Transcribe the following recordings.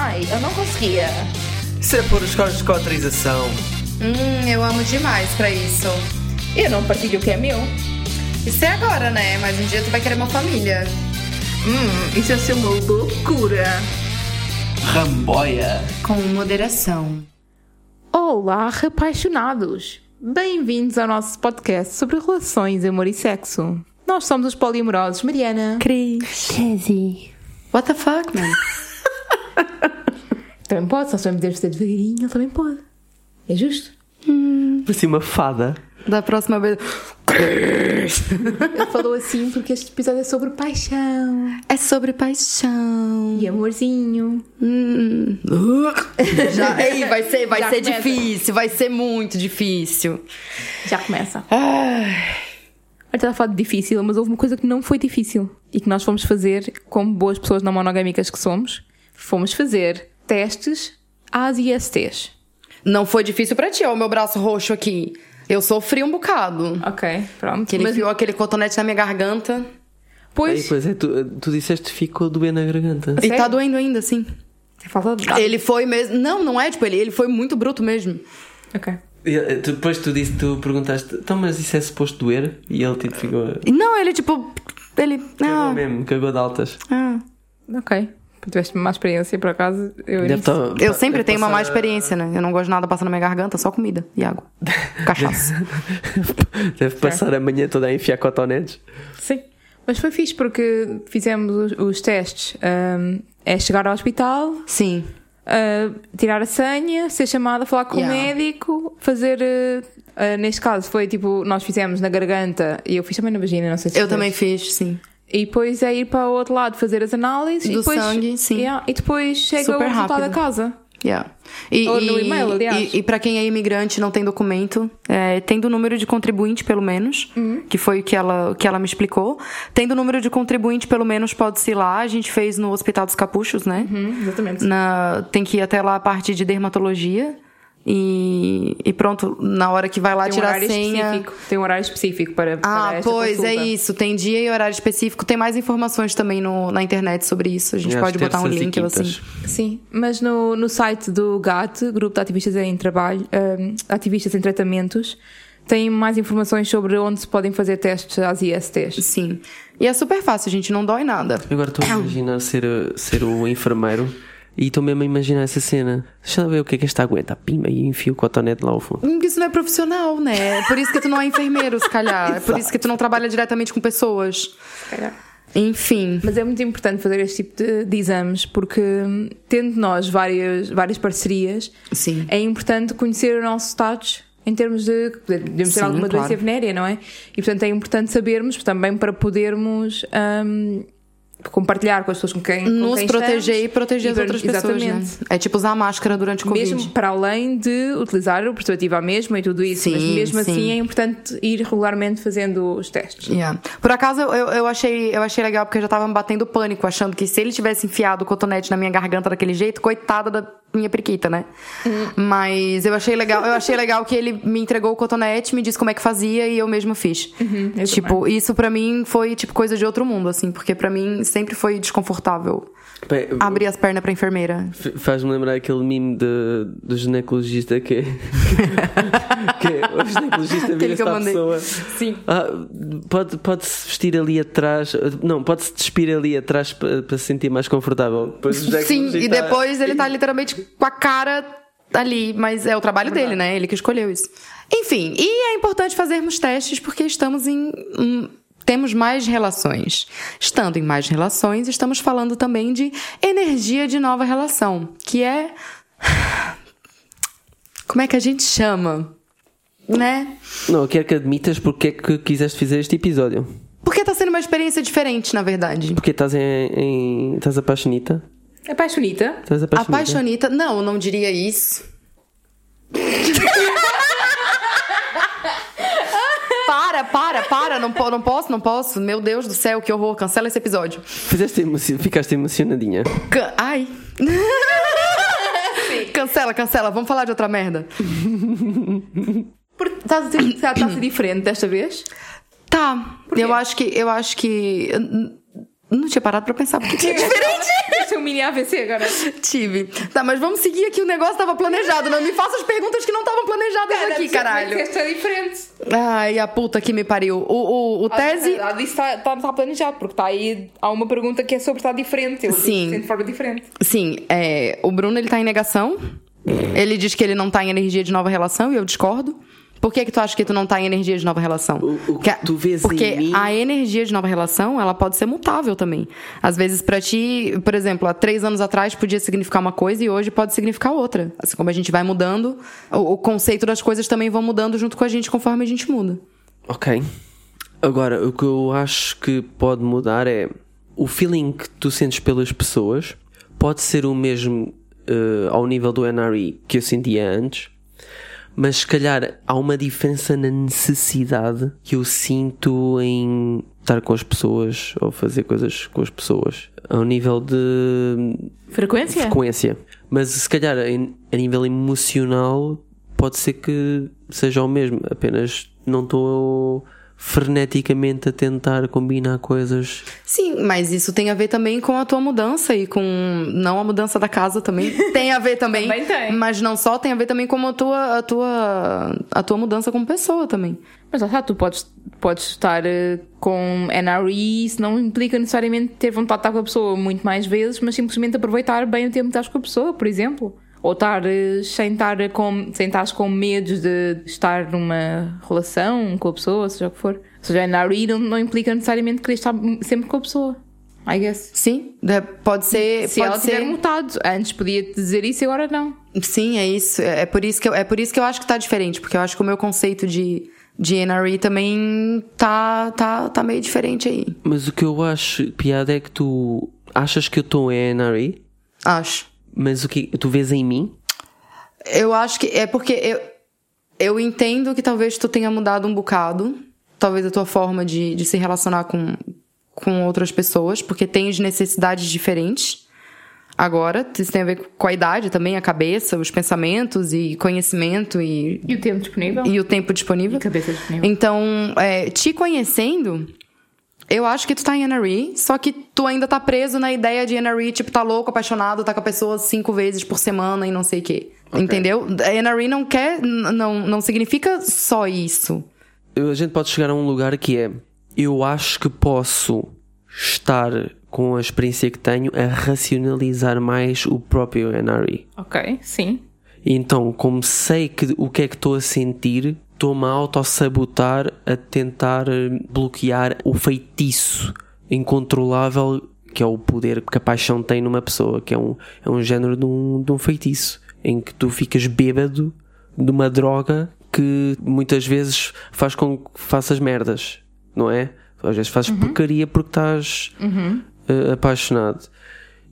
Ai, eu não conseguia. Isso é por escolas com autorização. Hum, eu amo demais pra isso. Eu não partilho o que é meu. Isso é agora, né? Mas um dia tu vai querer uma família. Hum, isso ia ser uma loucura. Ramboia. Com moderação. Olá, apaixonados! Bem-vindos ao nosso podcast sobre relações, amor e sexo. Nós somos os poliamorosos Mariana. Cris. Chesy. What the fuck, man? Também pode, só se vamos dizer devagarinho, ele também pode. É justo? Parecia uma fada. Da próxima vez. Ele falou assim porque este episódio é sobre paixão É sobre paixão. e amorzinho. Hum. Já, ei, vai ser, vai Já ser começa. difícil, vai ser muito difícil. Já começa. Agora estava a falar de difícil, mas houve uma coisa que não foi difícil e que nós fomos fazer, como boas pessoas não monogâmicas que somos, fomos fazer testes às ISTs. Não foi difícil pra ti, ó, o meu braço roxo aqui. Eu sofri um bocado. Ok, pronto. Que ele Mas enfiou aquele cotonete na minha garganta. Aí, depois, pois é, tu, tu disseste que ficou doer na garganta. E Sério? tá doendo ainda, sim. falta de Ele foi mesmo. Não, não é tipo ele. Ele foi muito bruto mesmo. Ok. E, eh, Depois tu disse, tu perguntaste, então mas isso é suposto doer? E ele tipo ficou. Não, ele tipo. Ele. Cagou Ah, mesmo, cagou de altas. ah. Ok. Tiveste uma má experiência, por acaso. Eu Deve tá- Eu sempre deve tenho uma má passar- experiência, né? Eu não gosto de nada passando na minha garganta, só comida e água. Cachaça. Deve passar a manhã toda a enfiar cotonetes. Sim. Mas foi fixe porque fizemos os, os testes. Ahm, é chegar ao hospital, Sim. ah, tirar a senha, ser chamada, falar com Yeah. o médico, fazer. ah, ah, neste caso foi tipo, nós fizemos na garganta e eu fiz também na vagina, não sei se Eu também fiz, sim. E depois é ir para o outro lado fazer as análises e Do depois, sangue, sim. Yeah, e depois chega Super o resultado rápido. a casa. Yeah. E, Ou no e- e-mail, aliás. E, e para quem é imigrante e não tem documento, é, tendo o número de contribuinte, pelo menos, Uhum. que foi o que ela, que ela me explicou. Tendo o número de contribuinte, pelo menos, pode-se ir lá. A gente fez no Hospital dos Capuchos, né? Hum, exatamente. Na, tem que ir até lá a parte de dermatologia. E, e pronto, na hora que vai lá Tem um tirar a horário senha. específico. Tem um horário específico para, para Ah, esta pois, consulta. é isso. Tem dia e horário específico. Tem mais informações também no, na internet sobre isso. A gente E pode botar um link ou assim. Sim, mas no, no site do GAT, Grupo de Ativistas em Trabalho, ahm, Ativistas em Tratamentos, tem mais informações sobre onde se podem fazer testes às ISTs. Sim. E é super fácil, gente. Não dói nada. Agora estou a imaginar ser, ser o enfermeiro e estou mesmo a imaginar essa cena. Deixa eu ver o que é que esta aguenta. Pima e enfio o cotonete lá ao fundo. Hum, Isso não é profissional, né? É por isso que tu não é enfermeiro, se calhar. É por isso que tu não trabalha diretamente com pessoas. Enfim. Mas é muito importante fazer este tipo de, de exames porque, hum, tendo nós várias, várias parcerias, Sim. é importante conhecer o nosso status em termos de. Podemos ter alguma claro. doença venérea, não é? E portanto é importante sabermos também para podermos. hum, compartilhar com as pessoas com quem com Nos quem proteger estamos. e proteger E as para- outras pessoas, exatamente. né? É tipo usar máscara durante o Covid. Mesmo para além de utilizar o preservativo à mesma e tudo isso, mas Sim, mesmo sim. assim é importante ir regularmente fazendo os testes. Yeah. Por acaso eu, eu, achei, eu achei legal porque eu já tava me batendo pânico, achando que se ele tivesse enfiado o cotonete na minha garganta daquele jeito, coitada da minha periquita, né? Mas eu achei legal, eu achei legal que ele me entregou o cotonete, me disse como é que fazia e eu mesmo fiz. eu tipo, isso pra mim foi tipo coisa de outro mundo, assim, porque pra mim sempre foi desconfortável Bem, abrir as pernas pra enfermeira. f- Faz-me lembrar aquele mime de, do ginecologista que, que o ginecologista vira para a mandei. pessoa. Sim. Ah, pode, pode-se vestir ali atrás, não, pode-se despir ali atrás para, para se sentir mais confortável. Sim, e depois ele tá literalmente com a cara ali, mas é o trabalho dele, né? Ele que escolheu isso. Enfim, e é importante fazermos testes porque estamos em. Temos mais relações. Estando em mais relações, estamos falando também de energia de nova relação, que é. Como é que a gente chama? Né? Não, eu quero que admitas porque é que quiseste fazer este episódio. Porque tá sendo uma experiência diferente, na verdade. Porque estás em, em- estás apaixonita? Apaixonita. Estás apaixonita? Apaixonita. Não, eu não diria isso. para, para, para. Não, não posso, não posso. Meu Deus do céu, que horror. Cancela esse episódio. Fizeste ficaste emocionadinha. Ca- Ai. cancela, cancela. Vamos falar de outra merda. Por- está a ser diferente desta vez? Tá. Eu acho que. Eu acho que. eu Não tinha parado pra pensar porque tinha diferente. Mini AVC agora. Tive. Tá, mas vamos seguir aqui. O negócio tava planejado. Não me faça as perguntas que não estavam planejadas aqui, caralho. Mas é diferente. Ai, a puta que me pariu. O, o, o tese. Ah, Isso está tá, tá planejado, porque está aí. Há uma pergunta que é sobre estar diferente. Eu Sim. de forma diferente. Sim, é, o Bruno ele tá em negação. Ele diz que ele não tá em energia de nova relação e eu discordo. Por que que tu acha que tu não tá em energia de nova relação? O- o que tu vês em Porque mim- a energia de nova relação, ela pode ser mutável também. Às vezes pra ti, por exemplo, há três anos atrás podia significar uma coisa e hoje pode significar outra. Assim como a gente vai mudando, o, o conceito das coisas também vão mudando junto com a gente conforme a gente muda. Ok. Agora, o que eu acho que pode mudar é o feeling que tu sentes pelas pessoas pode ser o mesmo eh, ao nível do NRI que eu sentia antes, mas se calhar há uma diferença na necessidade que eu sinto em estar com as pessoas ou fazer coisas com as pessoas ao nível de Frequência? frequência. Mas se calhar a nível emocional pode ser que seja o mesmo, apenas não estou freneticamente a tentar combinar coisas. Sim, mas isso tem a ver também com a tua mudança e com. Não a mudança da casa também. Tem a ver também. Também tem. Mas não só, tem a ver também com a tua, a tua, a tua mudança como pessoa também. Mas lá está, tu podes, podes estar eh, com NRI, isso não implica necessariamente ter vontade de estar com a pessoa muito mais vezes, mas simplesmente aproveitar bem o tempo que estás com a pessoa, por exemplo. Ou estar eh, sem estar com, sem estar com medos de estar numa relação com a pessoa, seja o que for. Ou seja, NRI não, não implica necessariamente querer estar sempre com a pessoa. I guess. Sim, pode ser. Se pode ela ser... tiver mutado, antes podia dizer isso e agora não. Sim, é isso. É é por isso, que eu, é por isso que eu acho que tá diferente, porque eu acho que o meu conceito de, de NRE também tá, tá, tá meio diferente aí. Mas o que eu acho piada é que tu achas que eu estou em NRE, Acho. Mas o que tu vês em mim? Eu acho que é porque eu, eu entendo que talvez tu tenha mudado um bocado, talvez a tua forma de, de se relacionar com, com outras pessoas, porque tens necessidades diferentes. Agora, isso tem a ver com a idade também, a cabeça, os pensamentos e conhecimento e, E o tempo disponível? e o tempo disponível. E cabeça disponível. Então, é, te conhecendo, eu acho que tu tá em NRE, só que tu ainda tá preso na ideia de NRE, tipo, tá louco, apaixonado, tá com a pessoa cinco vezes por semana e não sei o quê. Entendeu? NRE não quer, não, não significa só isso. A gente pode chegar a um lugar que é eu acho que posso estar com a experiência que tenho a racionalizar mais o próprio NRE. Ok, sim. Então, como sei que o que é que estou a sentir, estou-me a auto-sabotar a tentar eh, bloquear o feitiço incontrolável que é o poder que a paixão tem numa pessoa, que é um, é um género de um, de um feitiço, em que tu ficas bêbado de uma droga que muitas vezes faz com que faças merdas, não é? Às vezes fazes porcaria porque estás eh, apaixonado.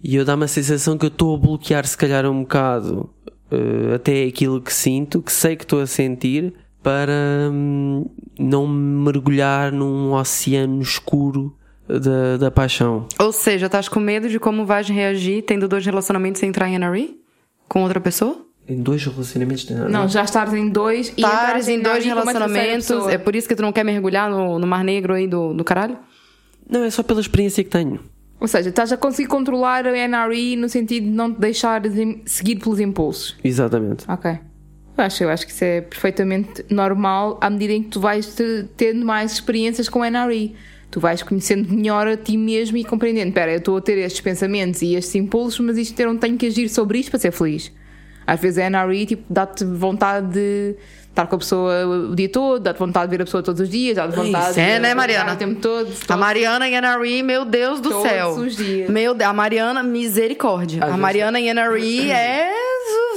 E eu dá-me a sensação que eu estou a bloquear, se calhar, um bocado eh, até aquilo que sinto, que sei que estou a sentir, para hum, não mergulhar num oceano escuro da, da paixão. Ou seja, estás com medo de como vais reagir tendo dois relacionamentos sem entrar em NRE? Com outra pessoa? Em dois relacionamentos de Não, já estás em dois e Estares entrares em dois relacionamentos, é por isso que tu não quer mergulhar no, no mar negro aí do, do caralho? Não, é só pela experiência que tenho. Ou seja, estás a conseguir controlar a NRI no sentido de não te deixar im- seguir pelos impulsos. Exatamente. Ok. Eu acho, eu acho que isso é perfeitamente normal à medida em que tu vais te- tendo mais experiências com a NRI. Tu vais conhecendo melhor a ti mesmo e compreendendo. Espera, eu estou a ter estes pensamentos e estes impulsos, mas isto eu não tenho que agir sobre isto para ser feliz. Às vezes a NRI tipo, dá-te vontade de estar com a pessoa o dia todo, dá-te vontade de ver a pessoa todos os dias, dá-te vontade Isso é, de né, Mariana? o tempo todo. A Mariana em NRE, meu Deus do Todos céu. os dias. Meu a Mariana, misericórdia. a vezes- Mariana em NRE é su-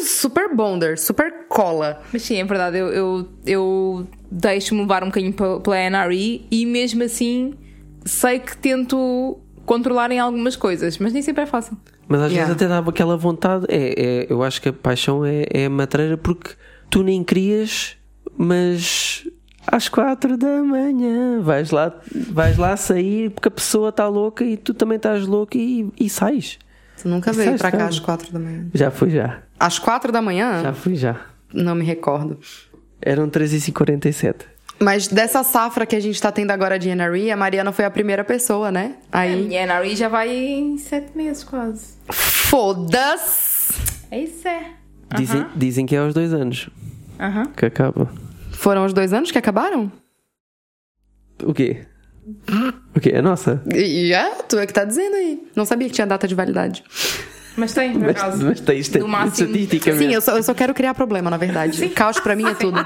super bonder, super cola. Mas sim, é verdade, eu, eu, eu deixo-me levar um bocadinho pe- pela NRE e mesmo assim sei que tento controlar em algumas coisas, mas nem sempre é fácil. Mas às Yeah. vezes até dá aquela vontade. É, é- eu acho que a paixão é, é a matreira porque tu nem querias, mas às quatro da manhã vais lá, vais lá sair porque a pessoa está louca e tu também estás louca e, e sais. Tu nunca veio pra cá às quatro da manhã. Já fui já. Às quatro da manhã? Já fui já. Não me recordo. Eram 3h47. Mas dessa safra que a gente tá tendo agora de NRE, a Mariana foi a primeira pessoa, né? A Aí. minha NRE já vai em sete meses quase. Foda-se! É isso, é. Dizem, dizem que é aos dois anos Aham. que acaba. Foram os dois anos que acabaram? O quê? O quê? É nossa? E é, tu é que tá dizendo aí. Não sabia que tinha data de validade. Mas tem, por Mas, acaso. mas tens máximo- estatisticamente. Sim, eu só, eu só quero criar problema, na verdade. Caos pra mim é tudo.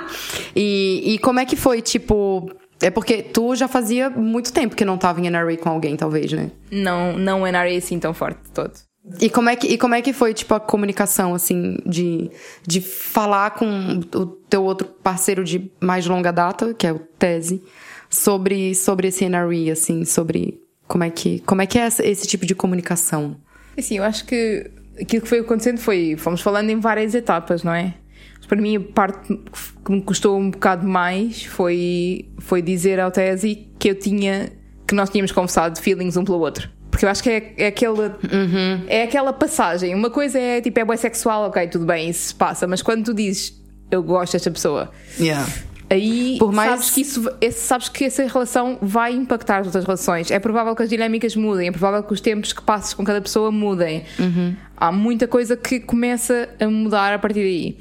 E, e como é que foi, tipo. É porque tu já fazia muito tempo que não tava em NRA com alguém, talvez, né? Não, não é NRA assim tão forte todo. E como é que, e como é que foi, tipo, a comunicação, assim, de, de falar com o teu outro parceiro de mais longa data, que é o Tese, sobre, sobre esse NRE, assim, sobre como é que, como é, que é esse, esse tipo de comunicação? Assim, eu acho que aquilo que foi acontecendo foi. Fomos falando em várias etapas, não é? Mas para mim, a parte que me custou um bocado mais foi, foi dizer ao Tesi que eu tinha. que nós tínhamos conversado feelings um pelo outro. Porque eu acho que é, é aquela. É aquela passagem. Uma coisa é tipo, é sexual, ok, tudo bem, isso se passa. Mas quando tu dizes eu gosto desta pessoa, Yeah. Aí Por mais- sabes, que isso, esse- sabes que essa relação vai impactar as outras relações. É provável que as dinâmicas mudem, é provável que os tempos que passas com cada pessoa mudem. Uhum. Há muita coisa que começa a mudar a partir daí.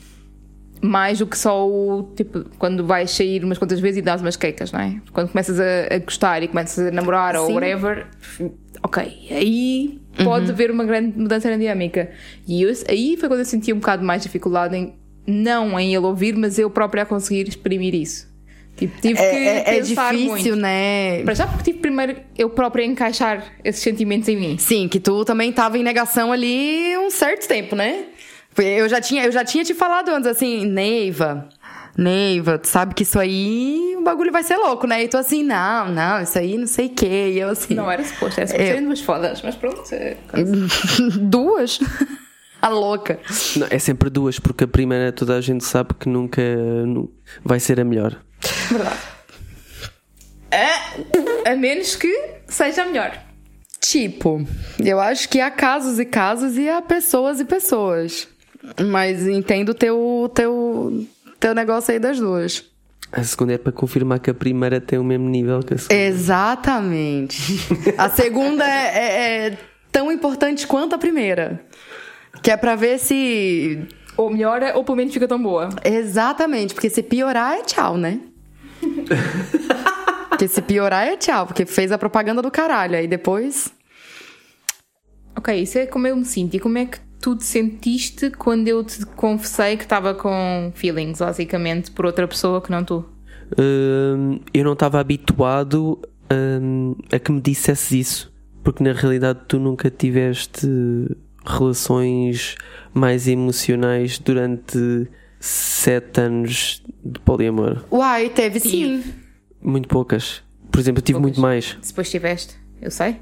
Mais do que só o tipo, quando vais sair umas quantas vezes e dás umas quecas, não é? Quando começas a, a gostar e começas a namorar ou Sim. whatever, ok, aí pode haver uma grande mudança na dinâmica. E eu- aí foi quando eu senti um bocado mais dificuldade em, não em ele ouvir, mas eu própria a conseguir exprimir isso. Tipo, tive que É, é, é pensar difícil, muito. né? Para já porque tive primeiro eu própria a encaixar esses sentimentos em mim. Sim, que tu também tava em negação ali um certo tempo, né? Eu já tinha, eu já tinha te falado antes, assim, Neiva, Neiva, tu sabe que isso aí, o bagulho vai ser louco, né? E tu assim, não, não, isso aí não sei o quê. E eu assim, Não era suposto, era suposto Eu- duas fodas, mas pronto. é- duas? A louca. Não, é sempre duas, porque a primeira toda a gente sabe que nunca nu- vai ser a melhor. Verdade. A, a menos que seja melhor. Tipo, eu acho que há casos e casos e há pessoas e pessoas. Mas entendo teu, teu, teu negócio aí das duas. A segunda é para confirmar que a primeira tem o mesmo nível que a segunda. Exatamente. A segunda é, é- é tão importante quanto a primeira. Que é pra ver se. Ou melhora, ou pelo menos fica tão boa. Exatamente, porque se piorar é tchau, né? porque se piorar é tchau, porque fez a propaganda do caralho. Aí depois. Ok, isso é como eu me sinto. E como é que tu te sentiste quando eu te confessei que estava com feelings, basicamente, por outra pessoa que não tu? Hum, eu não estava habituado hum, a que me dissesses isso, porque na realidade tu nunca tiveste relações mais emocionais durante sete anos de poliamor. Uai, teve sim. Muito poucas. Por exemplo, eu tive Poucas. muito mais. Se depois tiveste, eu sei.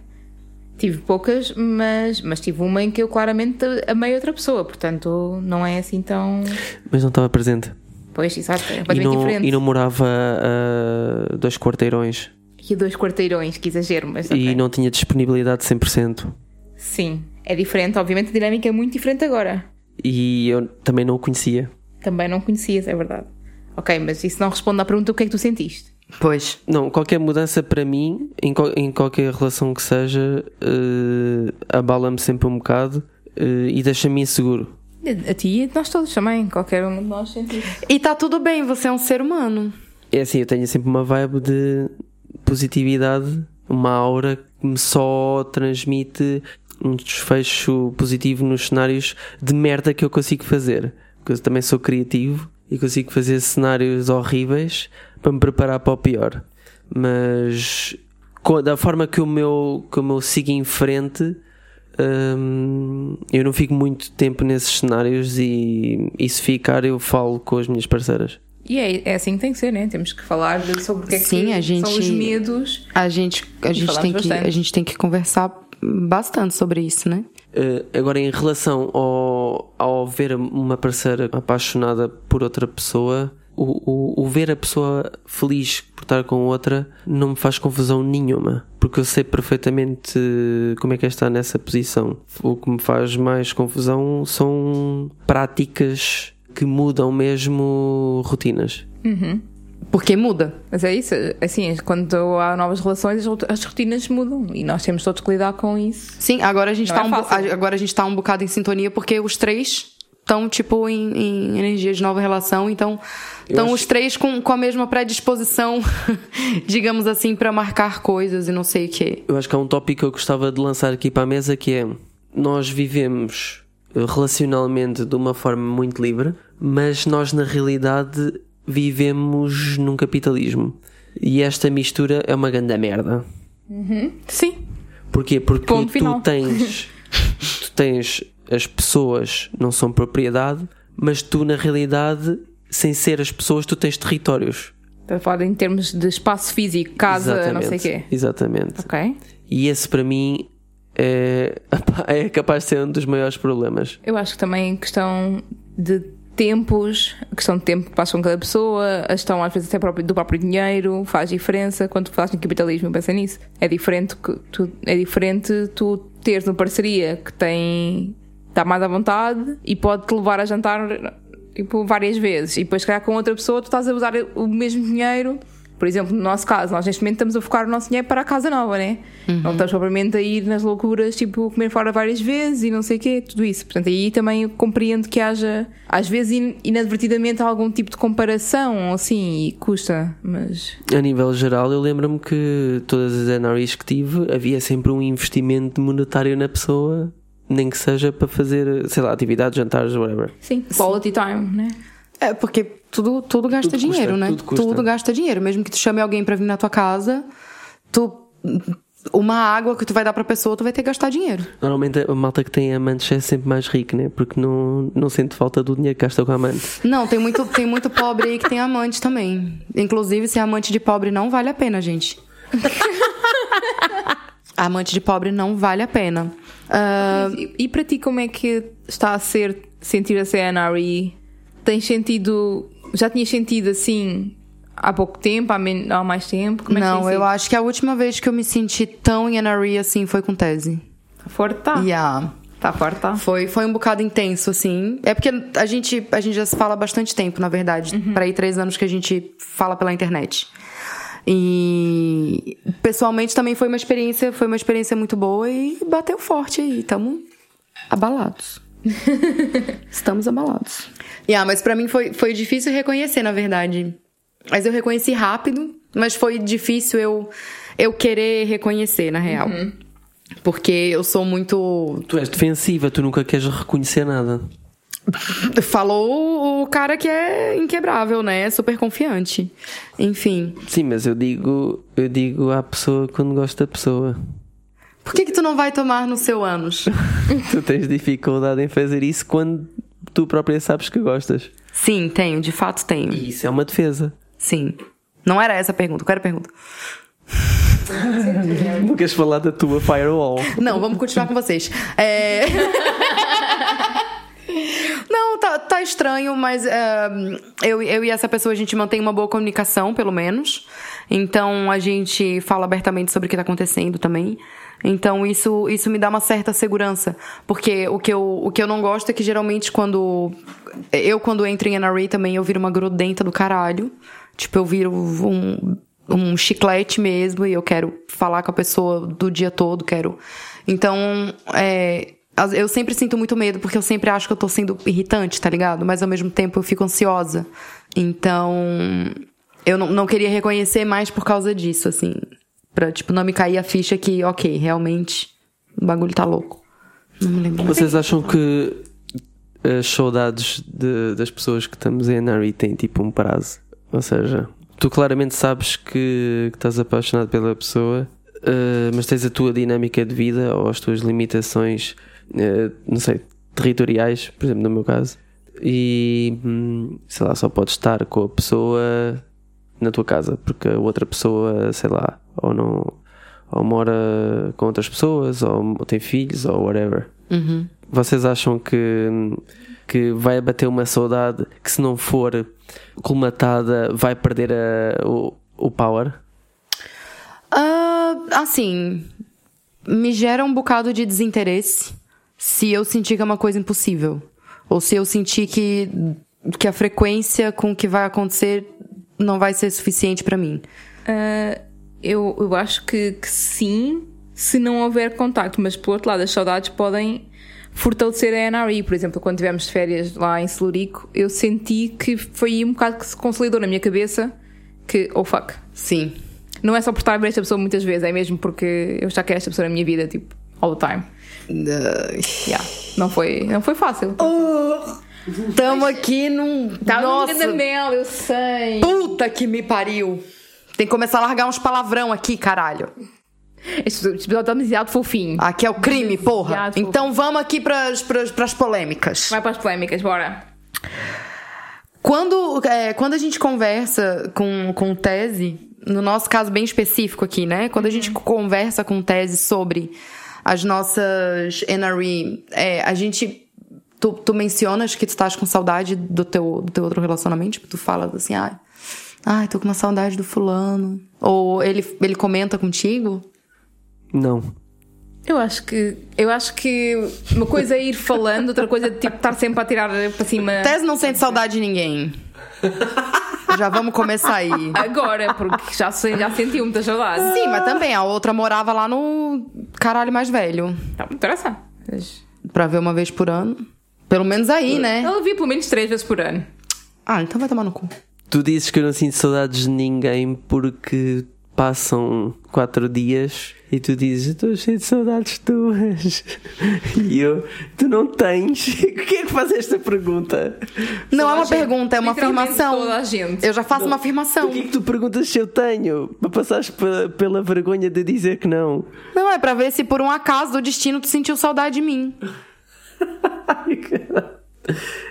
Tive poucas, mas, mas tive uma em que eu claramente amei outra pessoa, portanto não é assim tão. Mas não estava presente. Pois, exato, é E não, diferente. e não morava a dois quarteirões. E dois quarteirões, que exagero, mas. E ok. não tinha disponibilidade 100%. Sim, é diferente, obviamente a dinâmica é muito diferente agora. E eu também não o conhecia. Também não conhecias, é verdade. Ok, mas isso não responde à pergunta o que é que tu sentiste. Pois. Não, qualquer mudança para mim, em, em qualquer relação que seja, eh, abala-me sempre um bocado eh, e deixa-me inseguro. A ti e nós todos também, qualquer um de nós sentimos. E tá tudo bem, você é um ser humano. É assim, eu tenho sempre uma vibe de positividade, uma aura que me só transmite um desfecho positivo nos cenários de merda que eu consigo fazer. Porque eu também sou criativo e consigo fazer cenários horríveis para me preparar para o pior. Mas da forma que o meu, que o meu sigo em frente, hum, eu não fico muito tempo nesses cenários e, e se ficar eu falo com as minhas parceiras. E é, é assim que tem que ser, né? Temos que falar sobre o que é Sim, que a gente- são os medos. A gente, a gente, tem que, a gente tem que conversar bastante sobre isso, né? Uh, agora, em relação ao, ao ver uma parceira apaixonada por outra pessoa, o, o, o ver a pessoa feliz por estar com outra não me faz confusão nenhuma, porque eu sei perfeitamente como é que é estar nessa posição. O que me faz mais confusão são práticas que mudam mesmo rotinas. Porque muda. Mas é isso, assim, quando há novas relações, as- as rotinas mudam e nós temos todos que lidar com isso. Sim, agora a gente, Não tá é um, bo- agora a gente tá um bocado em sintonia porque os três estão, tipo, em, em energia de nova relação, então estão acho- os três com, com a mesma predisposição, digamos assim, pra marcar coisas e não sei o quê. Eu acho que há um tópico que eu gostava de lançar aqui para a mesa que é nós vivemos relacionalmente de uma forma muito livre, mas nós na realidade vivemos num capitalismo. E esta mistura é uma grande merda. Sim. Porquê? Porque Ponto tu final. tens tu tens as pessoas não são propriedade, mas tu na realidade, sem ser as pessoas, tu tens territórios. Estás a falar em termos de espaço físico, casa, não sei o quê. Exatamente. Ok. E esse para mim é, é capaz de ser um dos maiores problemas. Eu acho que também questão de tempos, a questão de tempo que passam com cada pessoa, a questão às vezes até próprio- do próprio dinheiro faz diferença. Quando falas em capitalismo, pensa nisso. É diferente tu, é diferente tu teres uma parceria que tem está mais à vontade e pode te levar a jantar tipo várias vezes e depois se calhar com outra pessoa tu estás a usar o mesmo dinheiro por exemplo, no nosso caso, nós neste momento estamos a focar o nosso dinheiro para a casa nova, né? Não estamos propriamente a ir nas loucuras, tipo, comer fora várias vezes e não sei o quê, tudo isso. Portanto, aí também compreendo que haja, às vezes, in- inadvertidamente, algum tipo de comparação, assim, e custa, mas. A nível geral, eu lembro-me que todas as NRIs que tive havia sempre um investimento monetário na pessoa, nem que seja para fazer, sei lá, atividades, jantares, whatever. Sim, quality time, né? É, porque tudo, tudo gasta Tudo custa, dinheiro, né? tudo custa. gasta dinheiro. Mesmo que tu chame alguém pra vir na tua casa, tu. Uma água que tu vai dar pra pessoa, tu vai ter que gastar dinheiro. Normalmente a malta que tem amantes é sempre mais rica, né? Porque não, não sente falta do dinheiro que gasta com a amante. Não, tem muito, tem muito pobre aí que tem amante também. Inclusive, ser amante de pobre não vale a pena, gente. amante de pobre não vale a pena. Ah, E, e para ti, como é que está a ser sentir a CNRE? Tens sentido. Já tinhas sentido assim há pouco tempo, há, men- há mais tempo? Como é não, eu acho que a última vez que eu me senti tão em NRE assim foi com tese. Tá forte, tá. Yeah. Tá forte, tá. Foi, foi um bocado intenso, assim. É porque a gente, a gente já se fala há bastante tempo, na verdade. Pra aí três anos que a gente fala pela internet. E pessoalmente também foi uma experiência, foi uma experiência muito boa e bateu forte aí. Estamos abalados. Estamos abalados. Yeah, mas pra mim foi, foi difícil reconhecer, na verdade. Mas eu reconheci rápido, mas foi difícil eu, eu querer reconhecer, na real. Porque eu sou muito Tu és defensiva, tu nunca queres reconhecer nada. Falou o cara que é inquebrável, né? É super confiante. Enfim. Sim, mas eu digo, eu digo à pessoa quando gosto da pessoa. Por que, que tu não vai tomar no seu ânus? tu tens dificuldade em fazer isso quando tu própria sabes que gostas. Sim, tenho, de fato tenho. E isso é uma defesa. Sim. Não era essa a pergunta, qual era a pergunta? Não queres falar da tua firewall. Não, vamos continuar com vocês. É... Não, tá, tá estranho, mas é, eu, eu e essa pessoa a gente mantém uma boa comunicação, pelo menos. Então a gente fala abertamente sobre o que tá acontecendo também. Então isso, isso me dá uma certa segurança. Porque o que, eu, o que eu não gosto é que geralmente quando. Eu, quando entro em NRA também, eu viro uma grudenta do caralho. Tipo, eu viro um, um chiclete mesmo e eu quero falar com a pessoa do dia todo, quero. Então, é, eu sempre sinto muito medo porque eu sempre acho que eu tô sendo irritante, tá ligado? Mas ao mesmo tempo eu fico ansiosa. Então, eu não, não queria reconhecer mais por causa disso, assim. Pra, tipo, não me cair a ficha que, ok, realmente o bagulho tá louco. Não me lembro. Vocês acham que as saudades de- das pessoas que estamos em NRI têm tipo um prazo? Ou seja, tu claramente sabes que, que estás apaixonado pela pessoa, eh, mas tens a tua dinâmica de vida ou as tuas limitações, eh, não sei, territoriais, por exemplo, no meu caso, e hum, sei lá, só podes estar com a pessoa na tua casa, porque a outra pessoa, sei lá, ou não. Ou mora com outras pessoas, ou tem filhos, ou whatever. Uhum. Vocês acham que, que vai bater uma saudade que, se não for colmatada, vai perder a- o, o power? Ah, assim, me gera um bocado de desinteresse se eu sentir que é uma coisa impossível. Ou se eu sentir que, que a frequência com que vai acontecer não vai ser suficiente pra mim? Uh, eu, eu acho que, que sim, se não houver contacto, mas por outro lado, as saudades podem fortalecer a NRI. Por exemplo, quando tivemos férias lá em Celurico, eu senti que foi aí um bocado que se consolidou na minha cabeça que, oh fuck. Sim. Não é só por estar a ver esta pessoa muitas vezes, é mesmo porque eu já quero esta pessoa na minha vida, tipo, all the time. Yeah. Não foi, não foi fácil. Tamo aqui num. Tava Nossa, eu sei. puta que me pariu. Tem que começar a largar uns palavrão aqui, caralho. Este episódio tá demasiado fofinho. Aqui é o crime, porra. Então vamos aqui pras, pras, pras polêmicas. Vai para as polémicas, bora. Quando, é, quando a gente conversa com, com tese, no nosso caso bem específico aqui, né? Quando a gente conversa com tese sobre as nossas NRE, é, a gente. Tu, tu mencionas que tu estás com saudade do teu, do teu outro relacionamento? Tipo, tu fala assim, ai, ai, tô com uma saudade do fulano. Ou ele, ele comenta contigo? Não. Eu acho que. Eu acho que uma coisa é ir falando, outra coisa é tipo estar sempre a tirar para cima. Tese não sente saudade de ninguém. Já vamos começar aí. Agora, porque já, já sentiu muita saudade. Sim, mas também a outra morava lá no caralho mais velho. Tá. Mas Pra ver uma vez por ano. Pelo menos aí, né? Ela via pelo menos três vezes por ano. Ah, então vai tomar no cu. Tu dizes que eu não sinto saudades de ninguém porque passam quatro dias e tu dizes estou cheio de saudades tuas. E eu, tu não tens. Porquê é que faz esta pergunta? Não é uma gente. pergunta, é uma afirmação. toda a gente. Eu já faço uma afirmação. Porquê é que tu perguntas se eu tenho? Para passares pe- pela vergonha de dizer que não. Não, é pra ver se por um acaso do destino tu sentiu saudade de mim. Ai, caralho.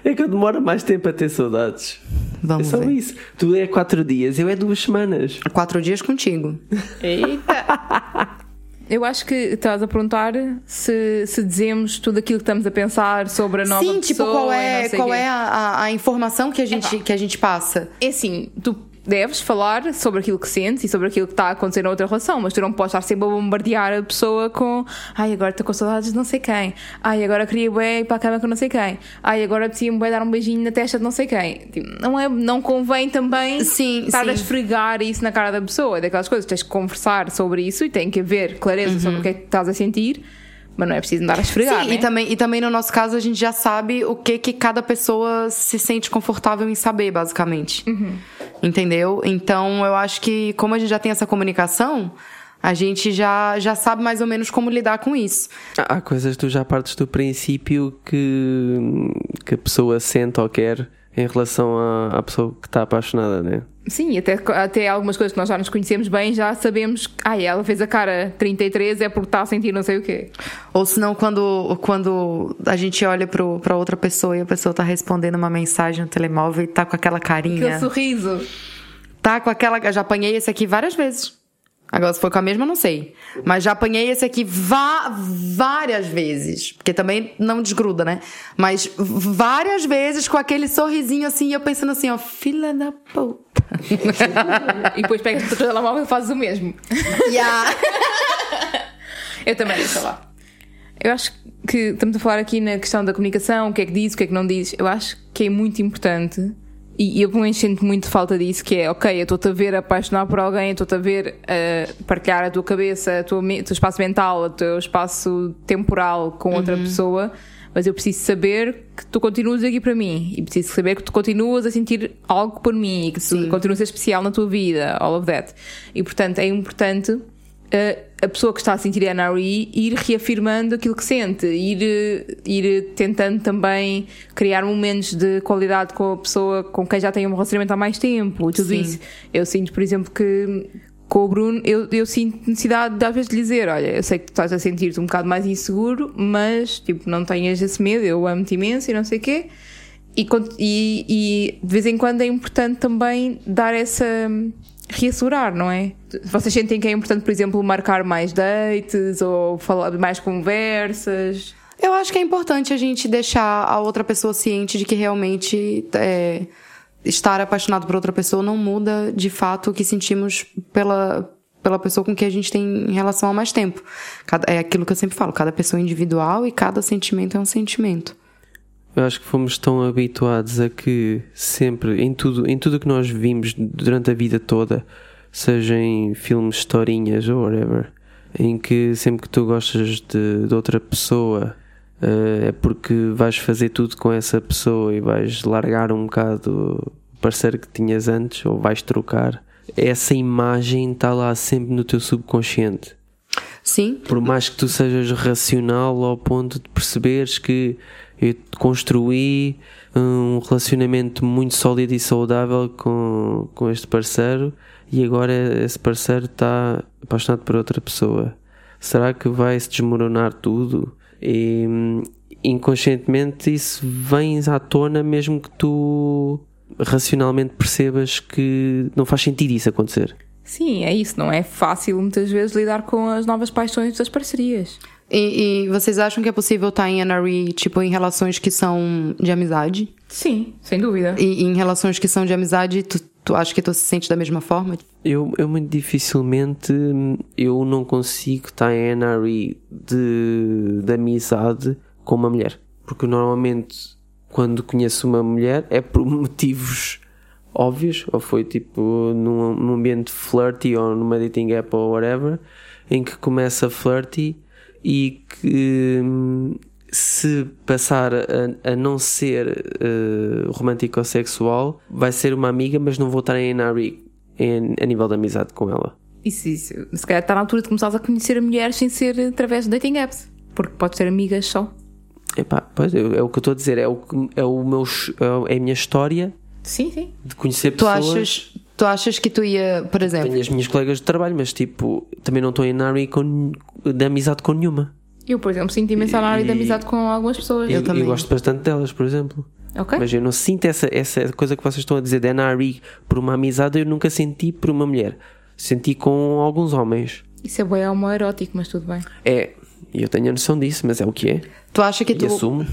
É que eu demoro mais tempo a ter saudades. Vamos é só ver. isso. Tu é quatro dias, eu é duas semanas. Quatro dias contigo. Eita! Eu acho que estás a perguntar se, se dizemos tudo aquilo que estamos a pensar sobre a nova Sim, pessoa. tipo, qual é, qual quê. é a, a- a informação que a, gente, que a gente passa? É assim, tu deves falar sobre aquilo que sentes e sobre aquilo que está a acontecer na outra relação, mas tu não podes estar sempre a bombardear a pessoa com ai, agora estou com saudades de não sei quem, ai, agora queria bué ir para a cama com não sei quem, ai, agora apetecia-me bué dar um beijinho na testa de não sei quem. Tipo, não, é, não convém também Sim, estar sim. a esfregar isso na cara da pessoa, é daquelas coisas, tens que conversar sobre isso e tem que haver clareza sobre o que é que estás a sentir, mas não é preciso andar a esfregar. Sim, né? e, também, e também no nosso caso a gente já sabe o que que cada pessoa se sente confortável em saber, basicamente. Entendeu? Então eu acho que, como a gente já tem essa comunicação, a gente já, já sabe mais ou menos como lidar com isso. Há há coisas que tu já partes do princípio que, que a pessoa sente ou quer em relação à, à pessoa que está apaixonada, né? Sim, até, até algumas coisas que nós já nos conhecemos bem, já sabemos que ah, ela fez a cara 33 é porque está a sentir não sei o quê. Ou senão, quando, quando a gente olha pro, pra outra pessoa e a pessoa tá respondendo uma mensagem no telemóvel e tá com aquela Aquele carinha. sorriso. Tá com aquela. Eu já apanhei esse aqui várias vezes. Agora, se foi com a mesma, eu não sei. Mas já apanhei esse aqui várias vezes. Porque também não desgruda, né? Mas várias vezes com aquele sorrisinho assim, e eu pensando assim, ó, filha da puta. e depois pegas o telemóvel e fazes o mesmo. Yeah. Eu também, sei lá. Eu acho que estamos a falar aqui na questão da comunicação, o que é que diz, o que é que não diz. Eu acho que é muito importante e eu pelo menos sinto muito falta disso, que é, ok, eu estou-te a ver apaixonar por alguém, eu estou-te a ver a partilhar a tua cabeça, o teu espaço mental, o teu espaço temporal com outra pessoa, mas eu preciso saber que tu continuas aqui para mim. E preciso saber que tu continuas a sentir algo por mim e que tu continuas a ser especial na tua vida, all of that. E portanto é importante uh, a pessoa que está a sentir a NRE ir reafirmando aquilo que sente, ir, ir tentando também criar momentos de qualidade com a pessoa com quem já tem um relacionamento há mais tempo tudo Sim. isso. Eu sinto, por exemplo, que com o Bruno eu, eu sinto necessidade de às vezes de lhe dizer: Olha, eu sei que tu estás a sentir-te um bocado mais inseguro, mas tipo, não tenhas esse medo, eu amo-te imenso e não sei o quê. E, e, e de vez em quando é importante também dar essa. Reassegurar, não é? Vocês sentem que é importante, por exemplo, marcar mais dates ou falar mais conversas? Eu acho que é importante a gente deixar a outra pessoa ciente de que realmente é, estar apaixonado por outra pessoa não muda de fato o que sentimos pela, pela pessoa com que a gente tem relação há mais tempo. Cada- é aquilo que eu sempre falo, cada pessoa é individual e cada sentimento é um sentimento. Eu acho que fomos tão habituados a que sempre, em tudo em tudo que nós vimos durante a vida toda, seja em filmes, historinhas ou whatever, em que sempre que tu gostas de, de outra pessoa uh, é porque vais fazer tudo com essa pessoa e vais largar um bocado o parceiro que tinhas antes ou vais trocar. Essa imagem está lá sempre no teu subconsciente. Sim. Por mais que tu sejas racional ao ponto de perceberes que eu construí um relacionamento muito sólido e saudável com, com este parceiro e agora esse parceiro está apaixonado por outra pessoa. Será que vai se desmoronar tudo? E inconscientemente isso vem à tona mesmo que tu racionalmente percebas que não faz sentido isso acontecer. Sim, é isso. Não é fácil muitas vezes lidar com as novas paixões das parcerias. E, e vocês acham que é possível estar em NRE, tipo, em relações que são de amizade? Sim, sem dúvida. E, e em relações que são de amizade, tu, tu acha que tu se sente da mesma forma? Eu, eu muito dificilmente eu não consigo estar em NRE de, de amizade com uma mulher. Porque normalmente quando conheço uma mulher é por motivos óbvios, ou foi tipo num, num ambiente flirty ou numa dating app ou whatever, em que começa flirty e que hum, se passar a, a não ser uh, romântico ou sexual, vai ser uma amiga, mas não vou estar em em, a nível de amizade com ela. Isso, isso. Se calhar está na altura de começar a conhecer a mulher sem ser através de dating apps, porque pode ser amigas só. Epá, pois é, é o que eu estou a dizer, é o, é o meu é a minha história Sim, sim. de conhecer Tu pessoas. achas, tu achas que tu ia, por exemplo, Tenho as minhas colegas de trabalho, mas tipo, também não estou em NRE com, de amizade com nenhuma. Eu, por exemplo, sinto imensa área de amizade com algumas pessoas. Eu, também. eu gosto bastante delas, por exemplo. Ok? Mas eu não sinto essa, essa coisa que vocês estão a dizer de NRE por uma amizade, eu nunca senti por uma mulher. Senti com alguns homens. Isso é bem homoerótico, mas tudo bem. É, e eu tenho a noção disso, mas é o que é. tu acha que E tu, assumo.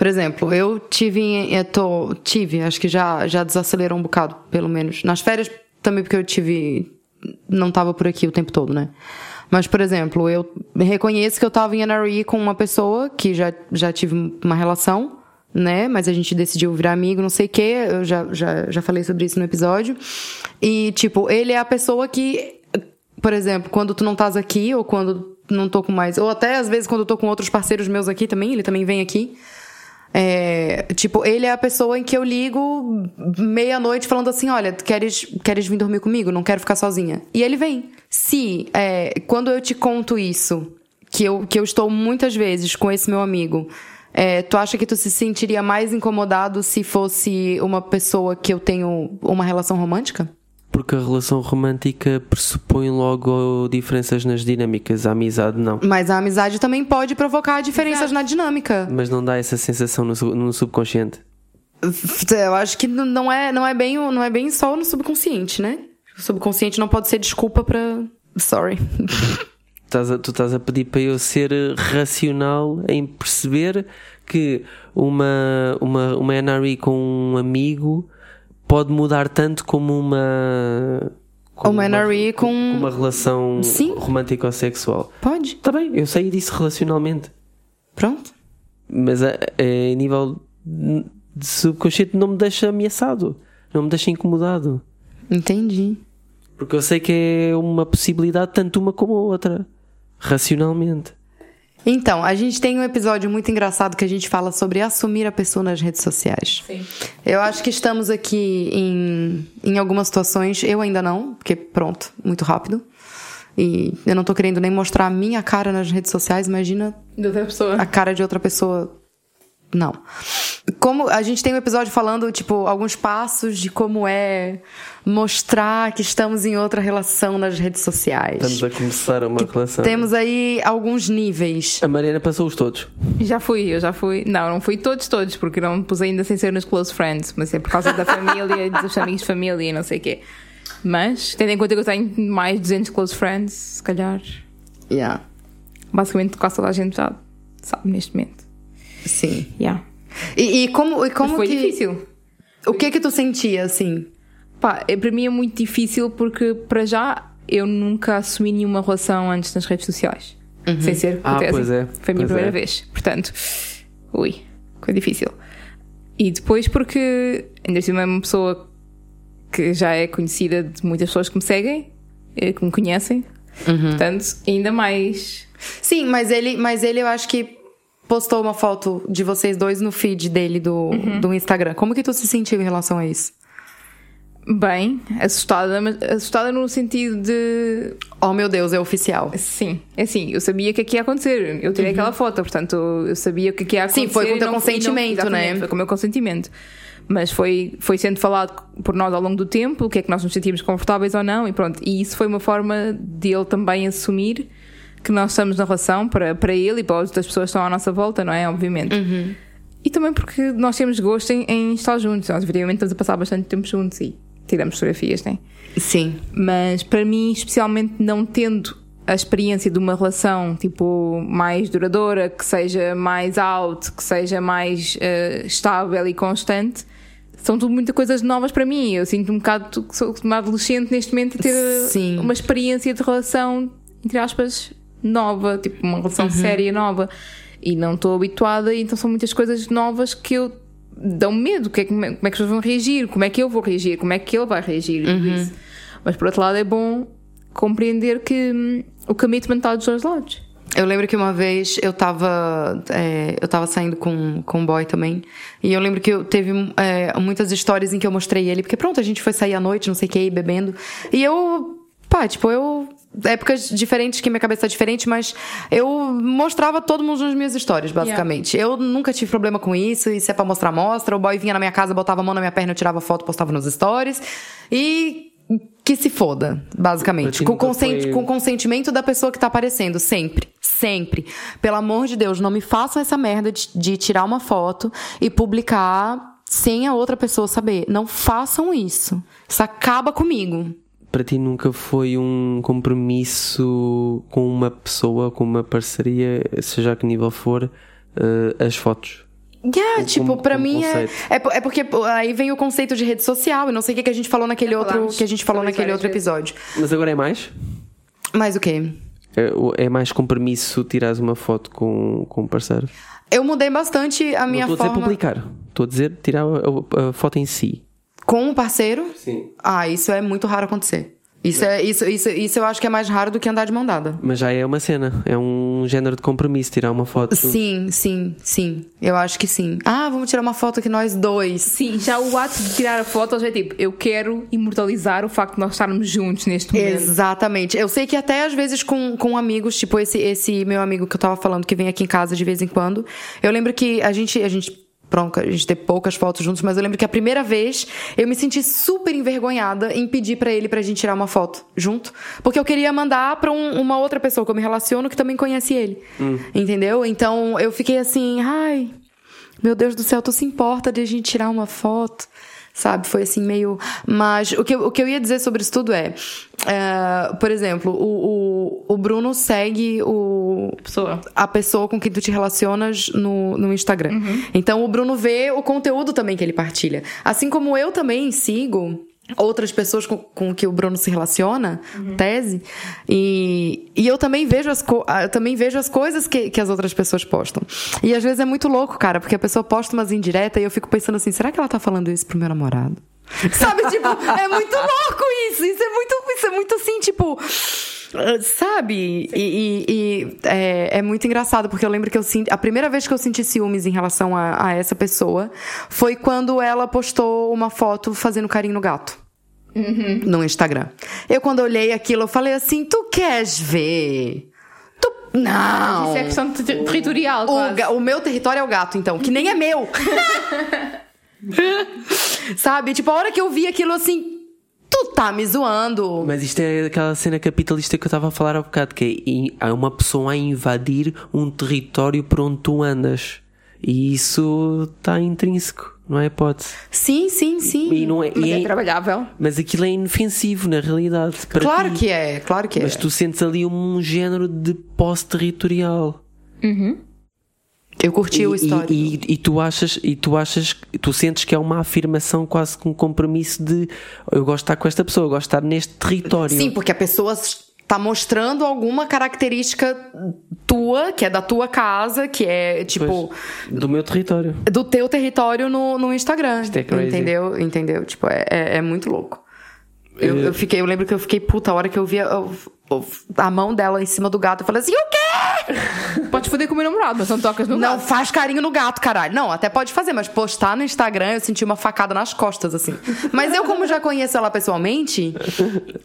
Por exemplo, eu tive, eu tô, tive, acho que já, já desacelerou um bocado, pelo menos. Nas férias também porque eu tive, não tava por aqui o tempo todo, né? Mas, por exemplo, eu reconheço que eu tava em NRE com uma pessoa que já, já tive uma relação, né? Mas a gente decidiu virar amigo, não sei o quê. Eu já, já, já falei sobre isso no episódio. E, tipo, ele é a pessoa que, por exemplo, quando tu não estás aqui, ou quando não tô com mais. Ou até às vezes quando eu tô com outros parceiros meus aqui também, ele também vem aqui. É, tipo, ele é a pessoa em que eu ligo meia-noite falando assim: olha, queres, queres vir dormir comigo? Não quero ficar sozinha. E ele vem. Se, é, quando eu te conto isso, que eu, que eu estou muitas vezes com esse meu amigo, é, tu acha que tu se sentiria mais incomodado se fosse uma pessoa que eu tenho uma relação romântica? Porque a relação romântica pressupõe logo diferenças nas dinâmicas, a amizade não. Mas a amizade também pode provocar diferenças na dinâmica. Mas não dá essa sensação no, no subconsciente. Eu acho que não é, não é, bem, não é bem só no subconsciente, né? O subconsciente não pode ser desculpa pra. Sorry. Estás a- tu estás a pedir para eu ser racional em perceber que uma, uma, uma NRE com um amigo pode mudar tanto como uma. como Uma NRE com- uma relação Sim. romântica ou sexual. Pode. Está bem, eu sei disso relacionalmente. Pronto. Mas a, a nível de subconsciente não me deixa ameaçado, não me deixa incomodado. Entendi. Porque eu sei que é uma possibilidade tanto uma como a outra, racionalmente. Então, a gente tem um episódio muito engraçado que a gente fala sobre assumir a pessoa nas redes sociais. Sim. Eu acho que estamos aqui em, em algumas situações, eu ainda não, porque pronto, muito rápido. E eu não tô querendo nem mostrar a minha cara nas redes sociais, imagina De outra pessoa. a cara de outra pessoa. Não. Como a gente tem um episódio falando, tipo, alguns passos de como é mostrar que estamos em outra relação nas redes sociais. Estamos a começar uma relação. Temos aí alguns níveis. A Mariana passou-os todos. Já fui, eu já fui. Não, não fui todos, todos, porque não pus ainda sem ser nos close friends, mas é por causa da família, dos amigos de família e não sei o quê. Mas, tendo em conta que eu tenho mais de 200 close friends, se calhar, Yeah. basicamente quase toda a gente já sabe neste momento. Sim. Yeah. E, e como, e como Mas foi que. difícil. O que que tu sentia, assim? Pá, é, para mim é muito difícil porque, para já, eu nunca assumi nenhuma relação antes nas redes sociais. Sem ser Ah, Tese. pois é, Foi a minha pois primeira é. vez. Portanto, ui. Foi difícil. E depois porque ainda assim é uma pessoa que já é conhecida de muitas pessoas que me seguem, eh, que me conhecem. Portanto, ainda mais. Sim, mas ele, mas ele eu acho que postou uma foto de vocês dois no feed dele do, do Instagram. Como que tu se sentiu em relação a isso? Bem, assustada, mas assustada no sentido de. Oh meu Deus, é oficial. Sim, é assim, eu sabia que aqui ia acontecer. Eu tirei aquela foto, portanto, eu sabia que ia acontecer. Uhum. Sim, foi com o teu não- não- consentimento, exatamente, né? Foi com o meu consentimento. Mas foi, foi sendo falado por nós ao longo do tempo, o que é que nós nos sentimos confortáveis ou não, e pronto. E isso foi uma forma de ele também assumir que nós estamos na relação para, para ele e para as outras pessoas que estão à nossa volta, não é? Obviamente. Uhum. E também porque nós temos gosto em, em estar juntos. Nós, evidentemente, estamos a passar bastante tempo juntos e tiramos fotografias, né? Sim. Mas para mim, especialmente não tendo a experiência de uma relação tipo mais duradoura, que seja mais alto, que seja mais eh, estável e constante, são tudo muitas coisas novas para mim. Eu sinto um bocado que sou uma adolescente neste momento a ter eh, Sim. uma experiência de relação, entre aspas, nova, tipo uma relação séria nova. E não estou habituada, então são muitas coisas novas que eu dão medo. Que é, como, é, como é que as pessoas vão reagir? Como é que eu vou reagir? Como é que ele vai reagir? Isso. Mas por outro lado é bom compreender que hum, o commitment está dos dois lados. Eu lembro que uma vez eu tava, é, eu tava saindo com, com um boy também. E eu lembro que eu teve é, muitas histórias em que eu mostrei ele, porque pronto, a gente foi sair à noite, não sei o que, bebendo. E eu, pá, tipo, eu. Épocas diferentes, que minha cabeça tá diferente, mas eu mostrava todo mundo nas minhas histórias, basicamente. Eu nunca tive problema com isso, e se é pra mostrar, mostra. O boy vinha na minha casa, botava a mão na minha perna, eu tirava foto, postava nos stories. E que se foda, basicamente. Com, consent, foi- com consentimento da pessoa que tá aparecendo, sempre. Sempre. Pelo amor de Deus, não me façam essa merda de, de tirar uma foto e publicar sem a outra pessoa saber. Não façam isso. Isso acaba comigo. Para ti nunca foi um compromisso com uma pessoa, com uma parceria, seja a que nível for, eh, as fotos? Yeah, tipo, como- como mim é, é. É porque aí vem o conceito de rede social. E não sei o que, que a gente falou naquele outro. Que a gente falou naquele outro episódio. Mas agora é mais? Mas o quê? É, é mais compromisso tirares uma foto com, com um parceiro? Eu mudei bastante a minha Não estou a dizer forma. publicar, estou a dizer tirar a, a foto em si. Com um parceiro? Sim. Ah, isso é muito raro acontecer. Isso, é, isso, isso, isso eu acho que é mais raro do que andar de mão dada. Mas já é uma cena, é um género de compromisso tirar uma foto. Sim, sim, sim. Eu acho que sim. Ah, vamos tirar uma foto aqui nós dois. Sim, já o ato de tirar a foto já é tipo, eu quero imortalizar o facto de nós estarmos juntos neste momento. Exatamente. Eu sei que até às vezes com, com amigos, tipo esse, esse meu amigo que eu tava falando, que vem aqui em casa de vez em quando, eu lembro que a gente. A gente Pronto, a gente tem poucas fotos juntos, mas eu lembro que a primeira vez eu me senti super envergonhada em pedir pra ele pra gente tirar uma foto junto. Porque eu queria mandar pra um- uma outra pessoa que eu me relaciono que também conhece ele. Entendeu? Então eu fiquei assim, ai, meu Deus do céu, tu se importa de a gente tirar uma foto? Sabe? Foi assim meio. Mas o que, eu- o que eu ia dizer sobre isso tudo é. é, por exemplo, o, o, o Bruno segue o, Pessoa. a pessoa com quem tu te relacionas no, no Instagram. Então o Bruno vê o conteúdo também que ele partilha. Assim como eu também sigo outras pessoas com, com que o Bruno se relaciona, tese, e, e eu também vejo as, ah, eu também vejo as coisas que, que as outras pessoas postam. E às vezes é muito louco, cara, porque a pessoa posta umas indiretas e eu fico pensando assim, será que ela tá falando isso pro meu namorado? Sabe, tipo, é muito louco isso. Isso é muito, isso é muito assim, tipo. Uh, Sabe? E, e- e, é, é muito engraçado, porque eu lembro que eu senti. A primeira vez que eu senti ciúmes em relação a, a essa pessoa foi quando ela postou uma foto fazendo carinho no gato. No Instagram. Eu, quando olhei aquilo, eu falei assim: Tu queres ver? Tu. Não! Isso é questão territorial, O, o meu território é o gato, então, que nem é meu. Sabe? Tipo, a hora que eu vi aquilo assim, tu tá me zoando. Mas isto é aquela cena capitalista que eu estava a falar há bocado, que é uma pessoa a invadir um território por onde tu andas. E isso está intrínseco, não é hipótese. Sim, sim, sim. E não é, Mas e é é- trabalhável. mas aquilo é inofensivo na realidade. para Claro ti. que é, claro que é. Mas tu sentes ali um género de posse territorial. Eu curti o e, histórico. e, e- e tu achas, e tu achas, tu sentes que é uma afirmação quase com um compromisso de eu gosto de estar com esta pessoa, eu gosto de estar neste território. Sim, porque a pessoa tá mostrando alguma característica tua, que é da tua casa, que é tipo Pois, do meu território. do teu território no, no Instagram. Isto é crazy. Entendeu? Entendeu? Tipo, é, é, é muito louco. Eu, eu fiquei, eu lembro que eu fiquei puta a hora que eu via eu- eu- a mão dela em cima do gato. Eu falei assim, o quê? Podes foder com o meu namorado, mas não tocas no Não gato. faz carinho no gato, caralho. Não, até pode fazer, mas postar no Instagram eu senti uma facada nas costas, assim. Mas eu, como já conheço ela pessoalmente,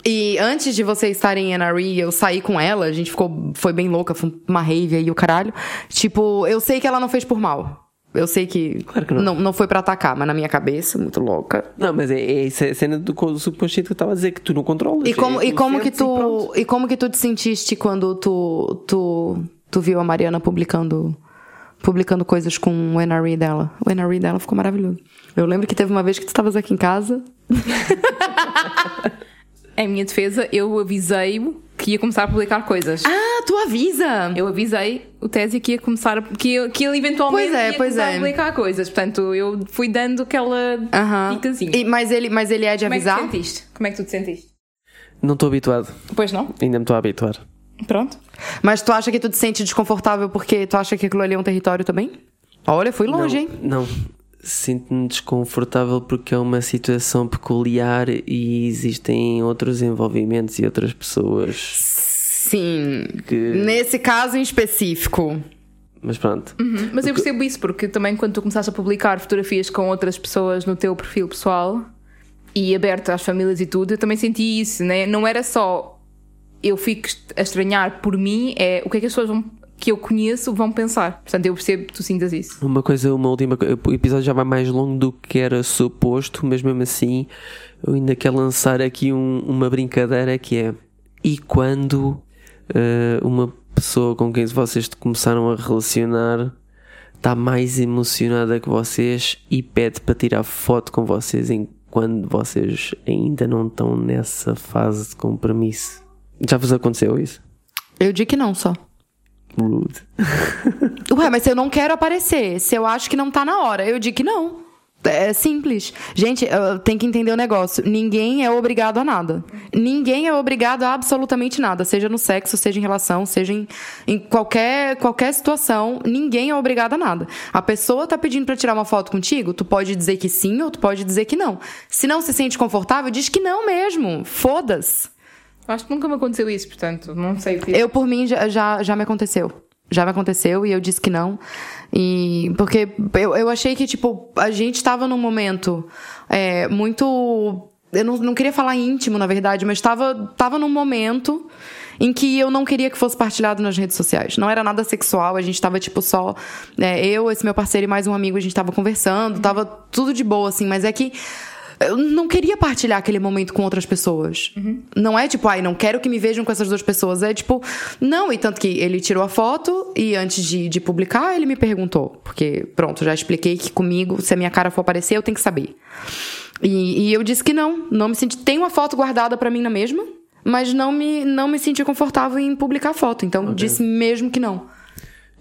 e antes de vocês estarem em NRE, eu saí com ela, a gente ficou, foi bem louca, foi uma rave aí o caralho. Tipo, eu sei que ela não fez por mal. Eu sei que, Claro que não. não, não foi pra atacar, mas na minha cabeça, muito louca. Não, mas é, é essa cena do co- subconsciente que eu estava a dizer que tu não controlas. E como, É, e como que e pronto. tu, e como que tu te sentiste quando tu, tu, tu viu a Mariana publicando, publicando coisas com o NRE dela? O NRE dela ficou maravilhoso. Eu lembro que teve uma vez que tu estavas aqui em casa. Em minha defesa, eu avisei-o que ia começar a publicar coisas. Ah, tu avisa! Eu avisei o Tese que ia começar a, que, que ele eventualmente Pois é, ia pois começar é. a publicar coisas. Portanto, eu fui dando aquela Aham. dicasinha. E- mas, ele, mas ele é de Como é que te avisar? sentiste? Como é que tu te sentiste? Não estou habituado. Pois não? Ainda me estou a habituar. Pronto. mas tu acha que tu te sente desconfortável porque tu acha que aquilo ali é um território também? Olha, fui longe, não, hein? Não. Sinto-me desconfortável porque é uma situação peculiar e existem outros envolvimentos e outras pessoas Sim. que. Nesse caso em específico. Mas pronto. Uhum. Mas eu percebo isso porque também quando tu começaste a publicar fotografias com outras pessoas no teu perfil pessoal e aberto às famílias e tudo, eu também senti isso, né? Não era só eu fico a estranhar por mim, é o que é que as pessoas vão, que eu conheço vão pensar. Portanto, eu percebo que tu sintas isso. Uma coisa, uma última coisa. O episódio já vai mais longo do que era suposto, mas mesmo assim eu ainda quero lançar aqui um- uma brincadeira que é e quando eh, uma pessoa com quem vocês começaram a relacionar está mais emocionada que vocês e pede para tirar foto com vocês enquanto vocês ainda não estão nessa fase de compromisso. Já vos aconteceu isso? Eu digo que não só. Rude. Ué, mas se eu não quero aparecer, se eu acho que não tá na hora, eu digo que não. É simples. Gente, tem que entender o negócio. Ninguém é obrigado a nada. Ninguém é obrigado a absolutamente nada. Seja no sexo, seja em relação, seja em, em qualquer, qualquer situação. Ninguém é obrigado a nada. A pessoa tá pedindo pra tirar uma foto contigo, tu pode dizer que sim ou tu pode dizer que não. Se não se sente confortável, diz que não mesmo. Foda-se. Acho que nunca me aconteceu isso, portanto, não sei que. Eu, por mim, já, já, já me aconteceu. Já me aconteceu e eu disse que não. E porque eu, eu achei que, tipo, a gente tava num momento é, muito. Eu não, não queria falar íntimo, na verdade, mas tava, tava num momento em que eu não queria que fosse partilhado nas redes sociais. Não era nada sexual, a gente tava, tipo, só. é, eu, esse meu parceiro e mais um amigo, a gente tava conversando, tava tudo de boa, assim, mas é que. Eu não queria partilhar aquele momento com outras pessoas. Não é tipo, ai, não quero que me vejam com essas duas pessoas. É tipo, não. E tanto que ele tirou a foto e antes de, de publicar, ele me perguntou. Porque, pronto, já expliquei que comigo, se a minha cara for aparecer, eu tenho que saber. E, e eu disse que não. Não me senti. Tem uma foto guardada pra mim na mesma, mas não me, não me senti confortável em publicar a foto. Então, disse mesmo que não.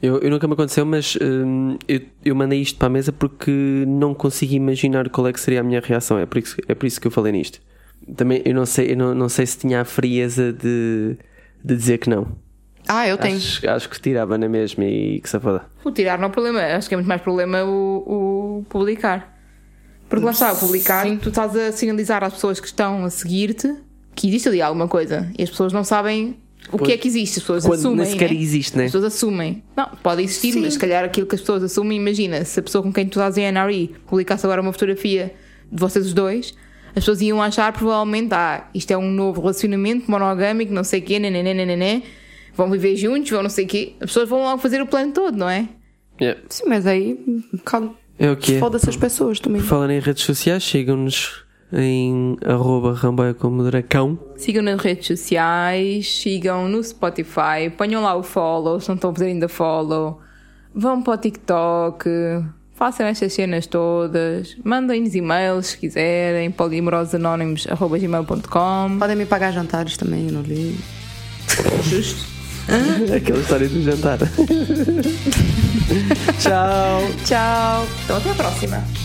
Eu, eu nunca me aconteceu, mas hum, eu, eu mandei isto para a mesa porque não consigo imaginar qual é que seria a minha reação. É por isso, é por isso que eu falei nisto. Também eu não sei, eu não, não sei se tinha a frieza de, de dizer que não. Ah, eu tenho. Acho, acho que tirava na mesma e que se foda. O tirar não é problema, acho que é muito mais problema o, o publicar. Porque lá está, o publicar, tu estás a sinalizar às pessoas que estão a seguir-te que existe ali alguma coisa e as pessoas não sabem o que é que existe, as pessoas Quando assumem. nem sequer né? existe, né? As pessoas assumem. Não, pode existir, Sim. mas se calhar aquilo que as pessoas assumem, imagina, se a pessoa com quem tu estás em NRE publicasse agora uma fotografia de vocês os dois, as pessoas iam achar provavelmente, ah, isto é um novo relacionamento monogâmico, não sei o quê, nenê, nenê, nenê, vão viver juntos, vão não sei o quê. As pessoas vão logo fazer o plano todo, não é? Yeah. Sim, mas aí. cal- É o que é. Foda-se as pessoas também. Por falar em redes sociais, sigam-nos em arroba ramboia como dracão. Sigam nas redes sociais, sigam no Spotify, ponham lá o follow, se não estão a fazer ainda follow. Vão para o TikTok, façam estas cenas todas, mandem-nos e-mails se quiserem, polimorosanónimos.gmail.com Podem me pagar jantares também, eu não li. Justo. Aquela história do jantar. Tchau. Tchau. Então até a próxima.